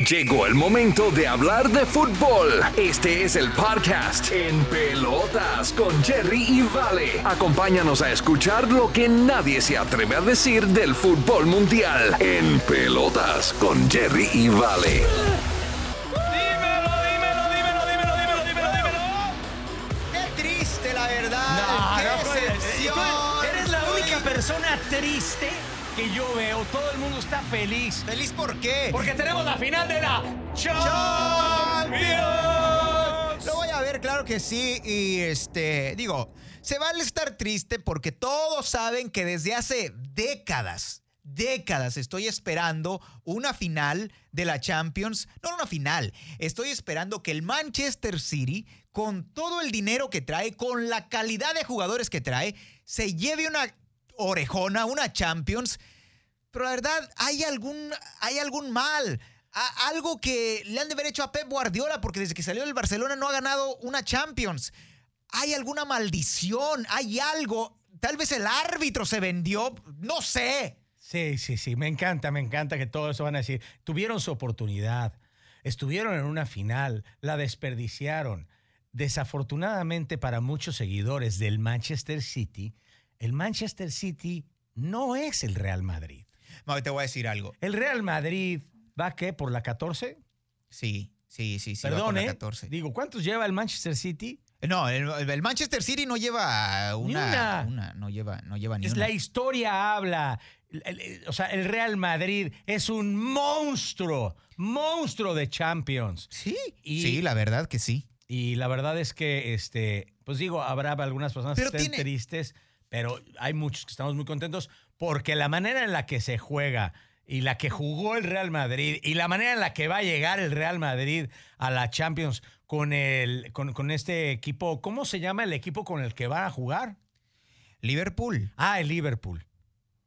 Llegó el momento de hablar de fútbol. Este es el podcast En Pelotas con Jerry y Vale. Acompáñanos a escuchar lo que nadie se atreve a decir del fútbol mundial. En Pelotas con Jerry y Vale. Dímelo, dímelo, dímelo, dímelo, dímelo, dímelo, dímelo. Qué triste, la verdad. No, Qué no puede ser. decepción. Tú eres la única persona triste que yo veo. Todo el mundo está feliz. ¿Feliz por qué? Porque tenemos la final de la Champions. Lo voy a ver, claro que sí. Y este, digo, se vale estar triste porque todos saben que desde hace décadas, décadas estoy esperando una final de la Champions. No una final, estoy esperando que el Manchester City, con todo el dinero que trae, con la calidad de jugadores que trae, se lleve una orejona, una Champions. Pero la verdad, hay algún, hay algún mal. Algo que le han de haber hecho a Pep Guardiola, porque desde que salió del Barcelona no ha ganado una Champions. Hay alguna maldición, hay algo. Tal vez el árbitro se vendió, no sé. Sí, sí, sí. Me encanta, me encanta que todo eso van a decir. Tuvieron su oportunidad. Estuvieron en una final. La desperdiciaron. Desafortunadamente para muchos seguidores del Manchester City, el Manchester City no es el Real Madrid. No, te voy a decir algo. El Real Madrid va qué por la 14? Sí, sí, sí, sí. va por Perdón, la ¿eh? 14. Digo, ¿cuántos lleva el Manchester City? No, el, el Manchester City no lleva una. una. una, no lleva, no lleva ni Es una. la historia habla. El- el- o sea, el Real Madrid es un monstruo, monstruo de Champions. Sí, Y- sí, la verdad que sí. Y la verdad es que, este, pues digo, habrá algunas personas Pero que estén tiene- tristes, pero hay muchos que estamos muy contentos porque la manera en la que se juega y la que jugó el Real Madrid y la manera en la que va a llegar el Real Madrid a la Champions con, el, con, con este equipo, ¿cómo se llama el equipo con el que va a jugar? Liverpool. Ah, el Liverpool.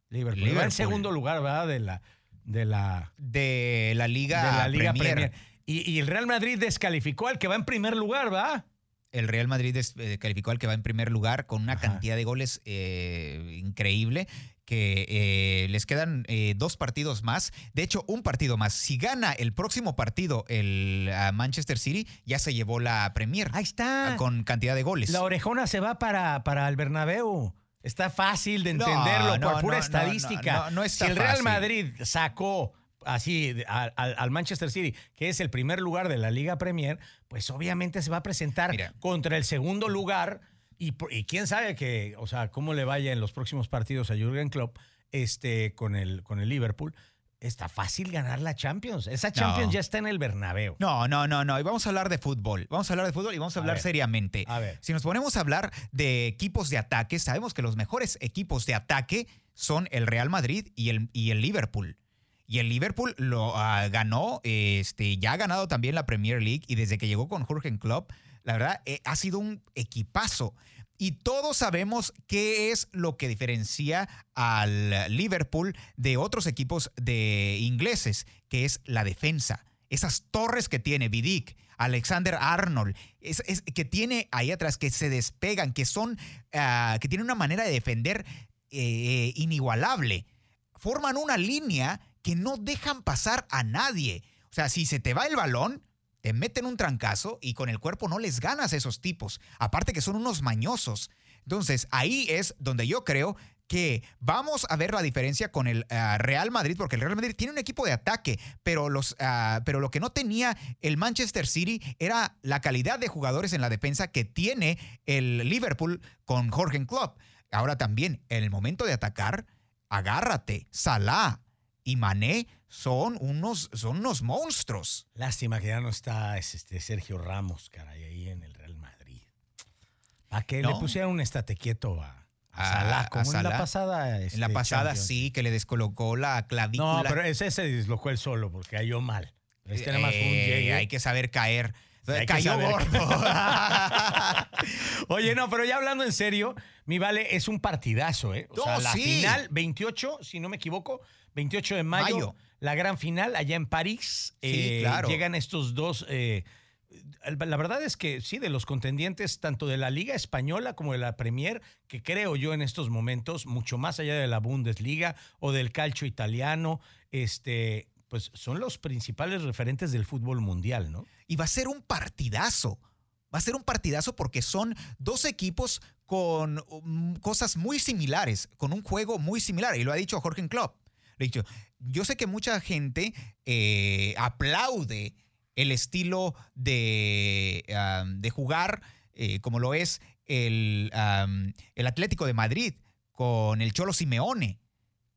Liverpool. Va en Liverpool. segundo lugar, ¿verdad? De la, de la, De la Liga, de la Liga Premier. Premier. Y, y el Real Madrid descalificó al que va en primer lugar, ¿verdad? El Real Madrid eh, calificó al que va en primer lugar con una Ajá. cantidad de goles eh, increíble que eh, les quedan eh, dos partidos más. De hecho, un partido más. Si gana el próximo partido el ah, Manchester City, ya se llevó la Premier Ahí está. con cantidad de goles. La orejona se va para, para el Bernabéu. Está fácil de entenderlo no, por pura no, estadística. no, está si el Real fácil. Madrid sacó así al, Manchester City, que es el primer lugar de la Liga Premier, pues obviamente se va a presentar Mira. contra el segundo lugar. Y, quién sabe que, o sea, cómo le vaya en los próximos partidos a Jürgen Klopp este, con, el, con el Liverpool. Está fácil ganar la Champions. Esa Champions No. ya está en el Bernabéu. No, no, no, no. Y vamos a hablar de fútbol. Vamos a hablar de fútbol y vamos a A hablar ver. seriamente. A ver. Si nos ponemos a hablar de equipos de ataque, sabemos que los mejores equipos de ataque son el Real Madrid y el, y el Liverpool. Y el Liverpool lo ah, ganó, este, ya ha ganado también la Premier League y desde que llegó con Jürgen Klopp, la verdad, eh, ha sido un equipazo. Y todos sabemos qué es lo que diferencia al Liverpool de otros equipos de ingleses, que es la defensa. Esas torres que tiene Vidic, Alexander Arnold, que tiene ahí atrás, que se despegan, que son, ah, que tienen una manera de defender eh, inigualable. Forman una línea que no dejan pasar a nadie. O sea, si se te va el balón, te meten un trancazo y con el cuerpo no les ganas a esos tipos. Aparte que son unos mañosos. Entonces, ahí es donde yo creo que vamos a ver la diferencia con el ah, Real Madrid, porque el Real Madrid tiene un equipo de ataque, pero, los, ah, pero lo que no tenía el Manchester City era la calidad de jugadores en la defensa que tiene el Liverpool con Jorgen Klopp. Ahora también, en el momento de atacar, agárrate, Salah y Mané son unos, son unos monstruos. Lástima que ya no está es, este Sergio Ramos, caray, ahí en el Real Madrid. ¿A No. le pusieron un estate quieto a, a Como en la pasada. En la este, pasada Champions. sí, que le descolocó la clavícula. No, pero ese se dislocó él solo porque cayó mal. Este nada más fue un Eh, llegue. Hay que saber caer. Que Cayó gordo. Oye, no, pero ya hablando en serio, mi vale es un partidazo, ¿eh? O sea, la sí. final, 28, si no me equivoco, 28 de mayo, Mayo. la gran final allá en París. Sí, Eh, claro. Llegan estos dos. eh, la verdad es que sí, de los contendientes, tanto de la Liga Española como de la Premier, que creo yo en estos momentos, mucho más allá de la Bundesliga o del calcio italiano, este, pues son los principales referentes del fútbol mundial, ¿no? Y va a ser un partidazo. Va a ser un partidazo porque son dos equipos con um, cosas muy similares, con un juego muy similar. Y lo ha dicho Jorge Klopp. Dicho, yo sé que mucha gente eh, aplaude el estilo de, um, de jugar eh, como lo es el, um, el Atlético de Madrid con el Cholo Simeone,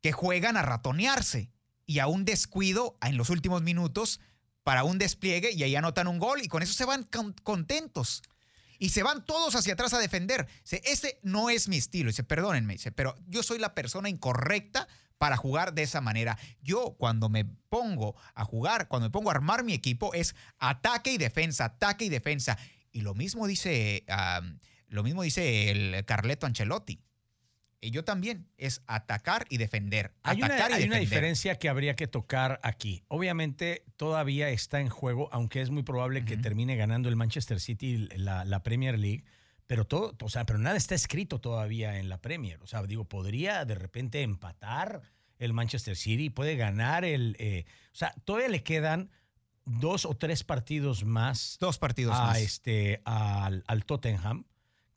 que juegan a ratonearse y a un descuido en los últimos minutos para un despliegue y ahí anotan un gol y con eso se van contentos. Y se van todos hacia atrás a defender. Dice, ese no es mi estilo. Dice, perdónenme, dice, pero yo soy la persona incorrecta para jugar de esa manera. Yo cuando me pongo a jugar, cuando me pongo a armar mi equipo, es ataque y defensa, ataque y defensa. Y lo mismo dice, lo mismo dice el Carleto Ancelotti. Y yo también, es atacar y defender. Hay, atacar una, hay una diferencia que habría que tocar aquí. Obviamente todavía está en juego, aunque es muy probable que termine ganando el Manchester City la, la, Premier League, pero todo, o sea, pero nada está escrito todavía en la Premier. O sea, digo, podría de repente empatar el Manchester City, puede ganar el, eh, o sea, todavía le quedan dos o tres partidos más. Dos partidos a más. Este, al, al Tottenham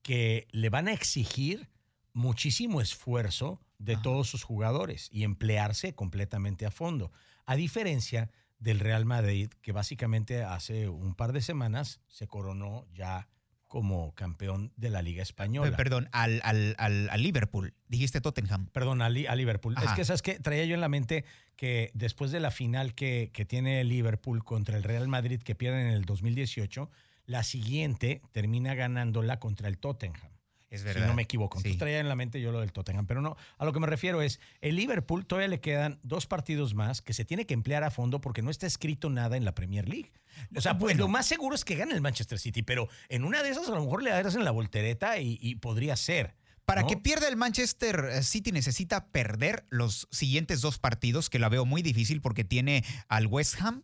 que le van a exigir muchísimo esfuerzo de todos sus jugadores y emplearse completamente a fondo. A diferencia del Real Madrid, que básicamente hace un par de semanas se coronó ya como campeón de la Liga Española. Perdón, al, al, Liverpool. Dijiste Tottenham. Perdón, al, Liverpool. Es que, ¿sabes qué? Traía yo en la mente que después de la final que, que tiene el Liverpool contra el Real Madrid, que pierden en el 2018, la siguiente termina ganándola contra el Tottenham. Es verdad. Si no me equivoco. Entonces traía en la mente yo lo del Tottenham. Pero no, a lo que me refiero es, el Liverpool todavía le quedan dos partidos más que se tiene que emplear a fondo porque no está escrito nada en la Premier League. O sea, pues lo más seguro es que gane el Manchester City, pero en una de esas a lo mejor le en la voltereta y, podría ser. Para que pierda el Manchester City necesita perder los siguientes dos partidos, que la veo muy difícil porque tiene al West Ham,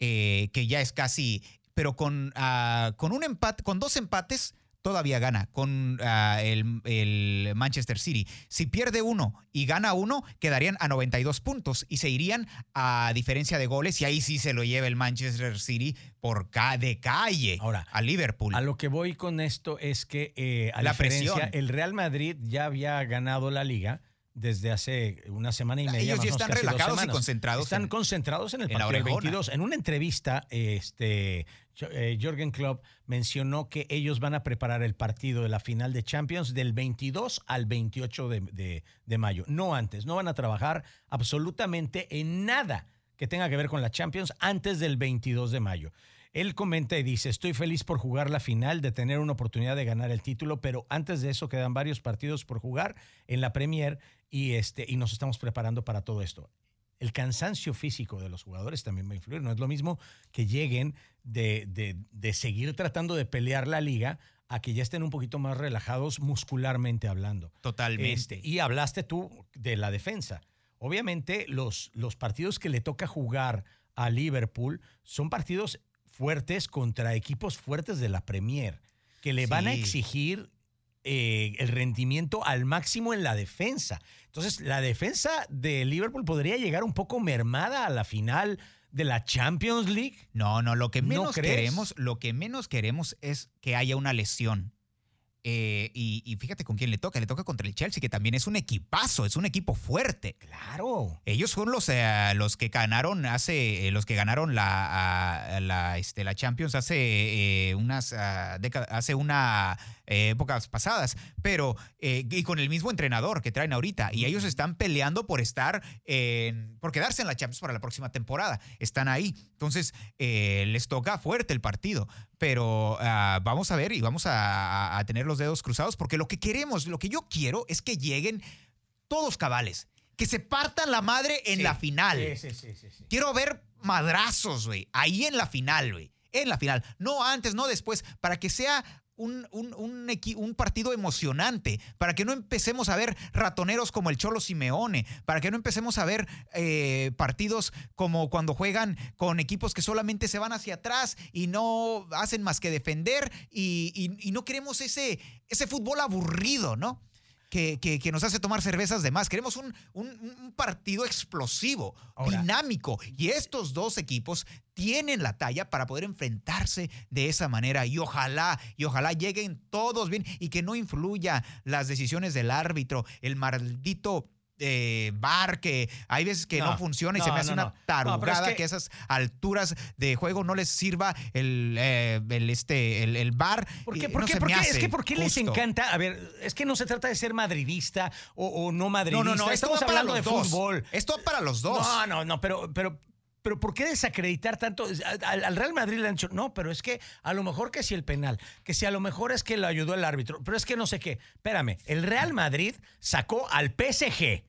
eh, que ya es casi, pero con, ah, con un empate, con dos empates todavía gana con ah, el, Manchester City. Si pierde uno y gana uno, quedarían a 92 puntos y se irían a diferencia de goles y ahí sí se lo lleva el Manchester City por de calle Ahora, a Liverpool. A lo que voy con esto es que eh, a la diferencia, el Real Madrid ya había ganado la liga desde hace una semana y media. Ellos ya están relajados y concentrados. Están concentrados en el partido 22. En una entrevista, este, eh, Jürgen Klopp mencionó que ellos van a preparar el partido de la final de Champions del 22 al 28 de, de mayo. No antes. No van a trabajar absolutamente en nada que tenga que ver con la Champions antes del 22 de mayo. Él comenta y dice, estoy feliz por jugar la final, de tener una oportunidad de ganar el título, pero antes de eso quedan varios partidos por jugar en la Premier y, este, y nos estamos preparando para todo esto. El cansancio físico de los jugadores también va a influir. No es lo mismo que lleguen de, de, seguir tratando de pelear la liga a que ya estén un poquito más relajados muscularmente hablando. Totalmente. Este, y hablaste tú de la defensa. Obviamente los, los partidos que le toca jugar a Liverpool son partidos fuertes contra equipos fuertes de la Premier, que le van a exigir eh, el rendimiento al máximo en la defensa. Entonces, la defensa de Liverpool podría llegar un poco mermada a la final de la Champions League. No, no, lo que menos queremos, lo que menos queremos es que haya una lesión. Eh, y, fíjate con quién le toca. Le toca contra el Chelsea, que también es un equipazo, es un equipo fuerte. Claro. Ellos son los, eh, los que ganaron hace, eh, los que ganaron la, la, este, la Champions hace unas ah, décadas, hace una épocas pasadas, pero y con el mismo entrenador que traen ahorita. Y ellos están peleando por estar, en, por quedarse en la Champions para la próxima temporada. Están ahí. Entonces, les toca fuerte el partido pero ah, vamos a ver y vamos a, tener los dedos cruzados porque lo que queremos, lo que yo quiero es que lleguen todos cabales, que se partan la madre en la final. Sí, sí, sí, quiero ver madrazos, güey, ahí en la final, güey, en la final, no antes, no después, para que sea un, un, partido emocionante, para que no empecemos a ver ratoneros como el Cholo Simeone, para que no empecemos a ver eh, partidos como cuando juegan con equipos que solamente se van hacia atrás y no hacen más que defender y, no queremos ese, ese fútbol aburrido, ¿no? Que, que- que nos hace tomar cervezas de más. Queremos un, un- un partido explosivo, Ahora- dinámico. Y estos dos equipos tienen la talla para poder enfrentarse de esa manera. Y ojalá, y ojalá lleguen todos bien y que no influya las decisiones del árbitro, el maldito. Eh, bar que hay veces que no, No, funciona y se me hace no, una es tarugada que- que, a esas alturas de juego no les sirva el, eh, el, este, el, el bar. ¿Por qué? ¿Por. Es que ¿por qué les encanta? A ver, es que no se trata de ser madridista o, o no madridista. No, no, no, esto Estamos hablando de dos. fútbol. Esto para los dos. No, no, no, pero, pero, pero ¿por qué desacreditar tanto? Al, al Real Madrid le han dicho, no, pero es que a lo mejor que si el penal, que si a lo mejor es que lo ayudó el árbitro, pero es que no sé qué. Espérame, el Real Madrid sacó al PSG,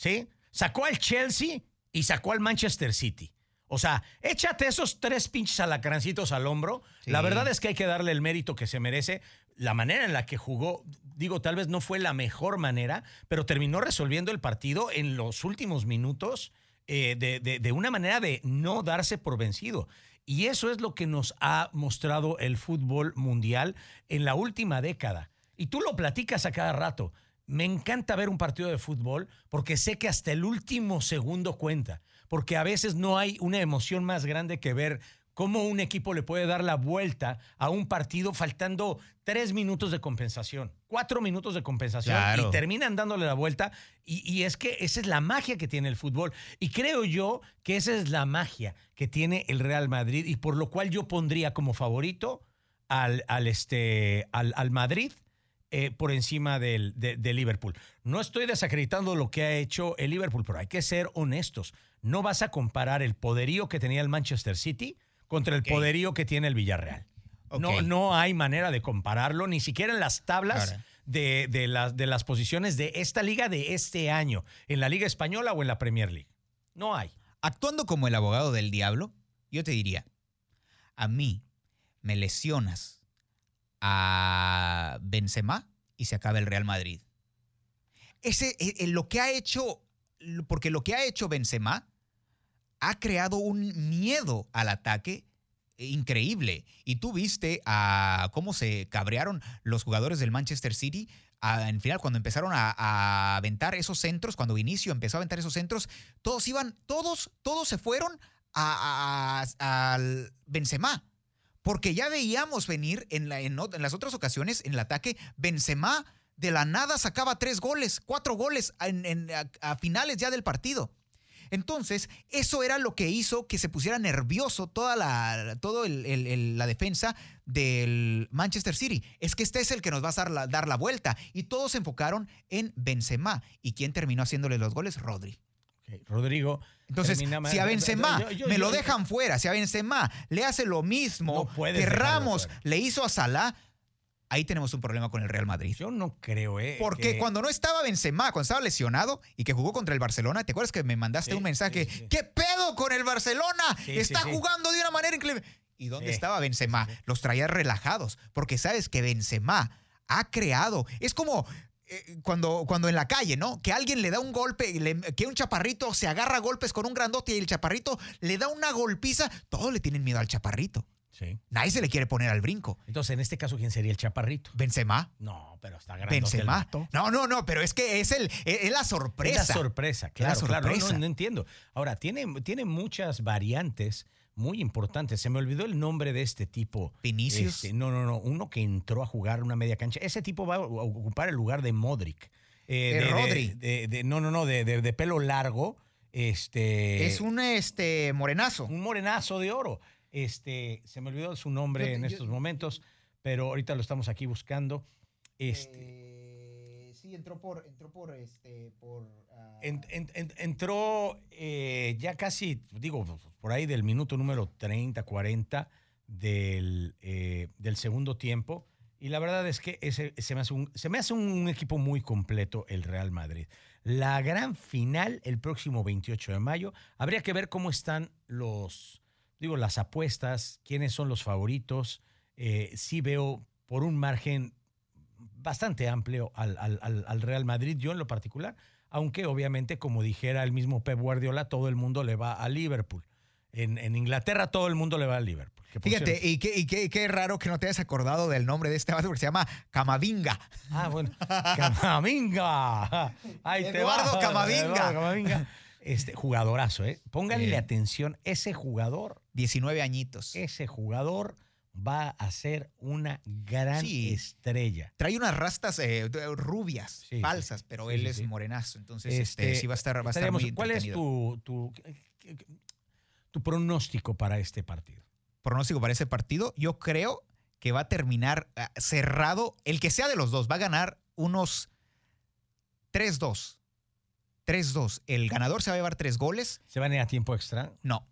¿sí? Sacó al Chelsea y sacó al Manchester City. O sea, échate esos tres pinches alacrancitos al hombro. Sí. La verdad es que hay que darle el mérito que se merece. La manera en la que jugó, digo, tal vez no fue la mejor manera, pero terminó resolviendo el partido en los últimos minutos eh, de, de- de una manera de no darse por vencido. Y eso es lo que nos ha mostrado el fútbol mundial en la última década. Y tú lo platicas a cada rato. Me encanta ver un partido de fútbol porque sé que hasta el último segundo cuenta. Porque a veces no hay una emoción más grande que ver cómo un equipo le puede dar la vuelta a un partido faltando tres minutos de compensación, cuatro minutos de compensación Claro. y terminan dándole la vuelta. Y, y es que esa es la magia que tiene el fútbol. Y creo yo que esa es la magia que tiene el Real Madrid y por lo cual yo pondría como favorito al, al, este, al, al Madrid eh, por encima del, de, de Liverpool. No estoy desacreditando lo que ha hecho el Liverpool, pero hay que ser honestos. No vas a comparar el poderío que tenía el Manchester City contra el poderío que tiene el Villarreal. No, no hay manera de compararlo, ni siquiera en las tablas Ahora. de, de las, de las posiciones de esta liga de este año, en la Liga Española o en la Premier League. No hay. Actuando como el abogado del diablo, yo te diría, a mí me lesionas a Benzema y se acaba el Real Madrid. Ese, eh, eh, lo que ha hecho, porque lo que ha hecho Benzema ha creado un miedo al ataque increíble. Y tú viste a cómo se cabrearon los jugadores del Manchester City a- en final cuando empezaron a, aventar esos centros, cuando Vinicio empezó a aventar esos centros, todos iban, todos, todos se fueron a, a- Benzema. Porque ya veíamos venir en, las otras ocasiones en el ataque, Benzema de la nada sacaba tres goles, cuatro goles a- finales ya del partido. Entonces, eso era lo que hizo que se pusiera nervioso toda la, todo la defensa del Manchester City. Es que este es el que nos va a dar la, dar la vuelta. Y todos se enfocaron en Benzema. ¿Y quién terminó haciéndole los goles? Rodri. Ok, Rodrigo. Entonces, si a Benzema Yo- yo- me lo dejan fuera, si a Benzema le hace lo mismo No que Ramos le hizo a Salah, ahí tenemos un problema con el Real Madrid. Yo no creo, ¿eh? Porque que- cuando no estaba Benzema, cuando estaba lesionado y que jugó contra el Barcelona, ¿te acuerdas que me mandaste Sí, un mensaje? sí, sí, sí. ¿Qué pedo con el Barcelona? Está jugando de una manera increíble. ¿Y dónde estaba Benzema? Los traía relajados, porque sabes que Benzema ha creado, es como eh, cuando, cuando en la calle, ¿no? Que alguien le da un golpe, le- que un chaparrito se agarra a golpes con un grandote y el chaparrito le da una golpiza, todos le tienen miedo al chaparrito. Sí. Nadie se le quiere poner al brinco. Entonces, en este caso, ¿quién sería el chaparrito? Benzema. No, pero está grande. Benzema. No, no, no, pero es que es el es, es la sorpresa. Es la sorpresa, claro, claro. No, no entiendo. Ahora, tiene, tiene muchas variantes muy importantes. Se me olvidó el nombre de este tipo. Vinicius. Este, no, no, no. Uno que entró a jugar una media cancha. Ese tipo va a ocupar el lugar de Modric. Eh, De de, Rodri. de- de- de- no, no, no, de, pelo largo. Este, es un este morenazo. un morenazo de oro. Este, se me olvidó su nombre Yo en yo- estos momentos, pero ahorita lo estamos aquí buscando. Este, Eh, sí, entró por entró por este por ah, En- en- en- entró eh, ya casi, digo, por ahí del minuto número 30, 40 del, eh, del segundo tiempo. Y la verdad es que ese, se, me hace un, se me hace un equipo muy completo el Real Madrid. La gran final el próximo 28 de mayo. Habría que ver cómo están los, digo, las apuestas, quiénes son los favoritos. Eh, sí veo por un margen bastante amplio al, al- al- al Real Madrid, yo en lo particular, aunque obviamente, como dijera el mismo Pep Guardiola, todo el mundo le va a Liverpool. En, en Inglaterra todo el mundo le va a Liverpool. Fíjate, y qué, y qué- qué raro que no te hayas acordado del nombre de este vato porque se llama Camavinga. Ah, bueno. Camavinga. Ahí Eduardo. Camavinga. Eduardo Camavinga. Este jugadorazo, ¿eh? Pónganle Eh. atención. Ese jugador, 19 añitos. ese jugador va a ser una gran Sí. estrella. Trae unas rastas eh, rubias, Sí, sí, falsas, pero él es morenazo. Entonces, este, Este, sí va a estar, va estar muy ¿Cuál es tu, tu, tu pronóstico para este partido? pronóstico para ese partido? Yo creo que va a terminar ah, cerrado. El que sea de los dos va a ganar unos 3-2. 3-2. El ganador se va a llevar tres goles. ¿Se van a ir a tiempo extra? No.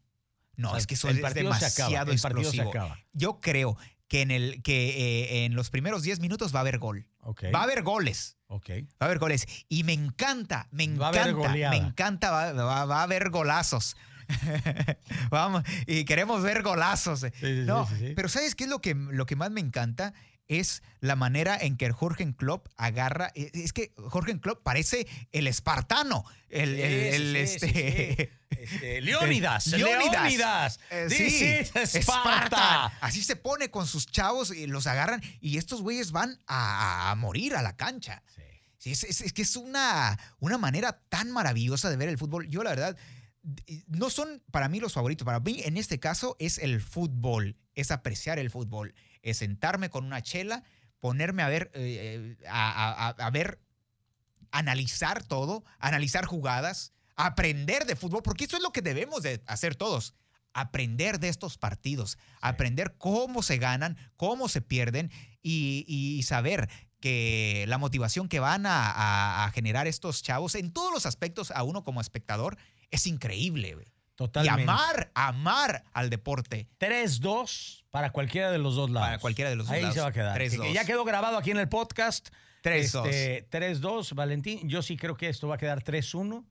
No, O sea, es que eso el es partido se acaba, demasiado se explosivo. acaba. Yo creo que en, el, que eh, en los primeros 10 minutos va a haber gol. Va a haber goles. ok. Va a haber goles. Y me encanta, me Va a haber encanta, me encanta, va, va- va a haber golazos. Vamos, y queremos ver golazos. sí, sí, no, sí, sí. pero ¿sabes qué es lo que, lo que más me encanta? Es la manera en que Jorgen Klopp agarra. e- Es que Jorgen Klopp parece el espartano. El, este. Este, Leónidas, Leónidas. Leónidas. Eh, This sí, is Sparta. Esparta. Así se pone con sus chavos y los agarran y estos güeyes van a, a morir a la cancha. Sí. Sí, es, es- es que es una, una manera tan maravillosa de ver el fútbol. Yo, la verdad, no son para mí los favoritos. Para mí, en este caso, es el fútbol, es apreciar el fútbol, es sentarme con una chela, ponerme a ver, eh, eh, a, a- a- a ver, analizar todo, analizar jugadas, aprender de fútbol, porque eso es lo que debemos de hacer todos. Aprender de estos partidos, aprender cómo se ganan, cómo se pierden y, y saber que la motivación que van a, a- a generar estos chavos en todos los aspectos a uno como espectador es increíble. güey. Y Totalmente. amar, amar al deporte. 3-2 para cualquiera de los dos lados. Para cualquiera de los dos Ahí lados. se va a quedar. 3-2. Que- que ya quedó grabado aquí en el podcast. 3-2. Este, 3-2, Valentín. Yo sí creo que esto va a quedar 3-1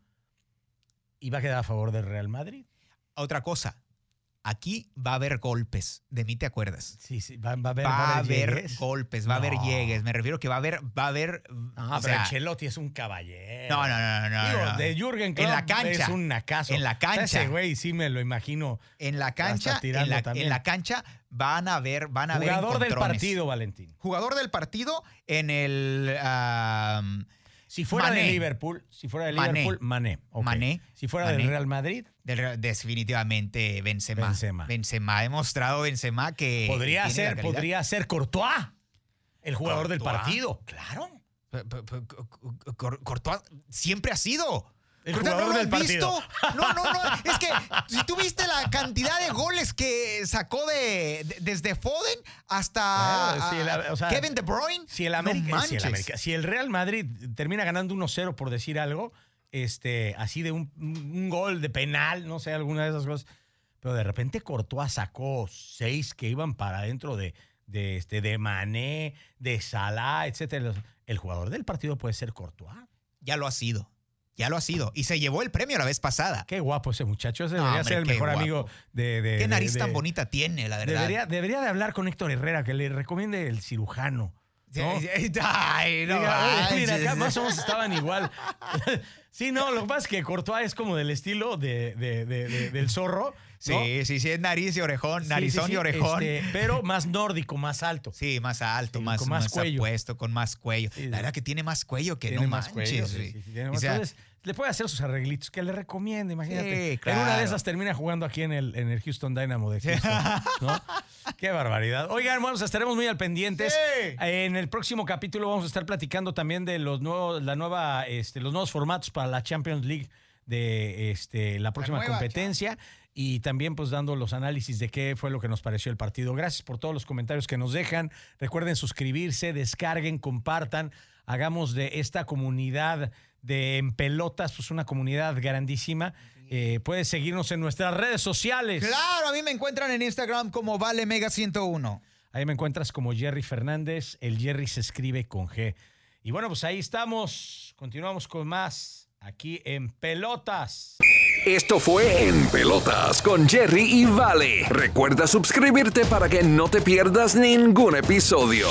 y va a quedar a favor del Real Madrid. Otra cosa, aquí va a haber golpes. De mí te acuerdas. Sí, sí, va, va a haber, Va a haber golpes, va a haber llegues. Me refiero que va a haber, va a haber. O pero sea, Ancelotti es un caballero. no, no, no, no, Digo, no. de Jürgen Klopp En la cancha. es un nacazo. En la O sea, cancha. ese güey sí me lo imagino. En la cancha, en tirando la, en la cancha van a ver, van a haber Jugador del partido, Valentín. Jugador del partido en el Si fuera Mané. de Liverpool, si fuera de. Liverpool, Mané. Mané. Si fuera Mané. del Real Madrid, del definitivamente Benzema. Benzema. Benzema ha demostrado Benzema que podría ser, podría ser Courtois, el jugador del partido. Claro. Courtois siempre ha sido. El Courtois, jugador ¿no lo del partido. visto? No, no, no. Es que si tú viste la cantidad de goles que sacó de, de- desde Foden hasta o sea, Kevin De Bruyne. Si el, no América, si, el manches. América- si el Real Madrid termina ganando 1-0 por decir algo, este, así de un, un gol de penal, no sé, alguna de esas cosas, pero de repente Courtois sacó seis que iban para adentro de, de, este, de Mané, de Salah, etcétera. El jugador del partido puede ser Courtois. Ya lo ha sido. Ya lo ha sido. Y se llevó el premio la vez pasada. Qué guapo ese muchacho. Ese debería hombre, ser el mejor guapo. amigo de, de- Qué nariz de- tan bonita tiene, la verdad. Debería, debería de hablar con Héctor Herrera, que le recomiende el cirujano. ¿no? Ay, no Diga, "Oye, mira, acá más o menos estaban igual. sí, no, lo que pasa es que Courtois es como del estilo de, de- de- de- del zorro. ¿No? Sí, sí, sí, es nariz y orejón, narizón sí, sí, y orejón. este, pero más nórdico, más alto. Sí, más alto, más, con más más, cuello. apuesto, con más cuello. La verdad que tiene más cuello que tiene no más manches, cuello. tiene O más- sea, Entonces, le puede hacer sus arreglitos, que le recomiende, imagínate. Sí, En una de claro. esas termina jugando aquí en el, en el Houston Dynamo de Houston. ¿no? Qué barbaridad. Oigan, bueno, estaremos muy al pendientes. Sí. En el próximo capítulo vamos a estar platicando también de los nuevos, la nueva, este, los nuevos formatos para la Champions League de este, la próxima competencia y también pues dando los análisis de qué fue lo que nos pareció el partido. Gracias por todos los comentarios que nos dejan. Recuerden suscribirse, descarguen, compartan, hagamos de esta comunidad de en pelotas pues una comunidad grandísima. Eh, puedes seguirnos en nuestras redes sociales. Claro, a mí me encuentran en Instagram como Vale Mega 101. Ahí me encuentras como Jerry Fernández. El Jerry se escribe con G. Y bueno, pues ahí estamos. Continuamos con más aquí en Pelotas. Esto fue En Pelotas con Jerry y Vale. Recuerda suscribirte para que no te pierdas ningún episodio.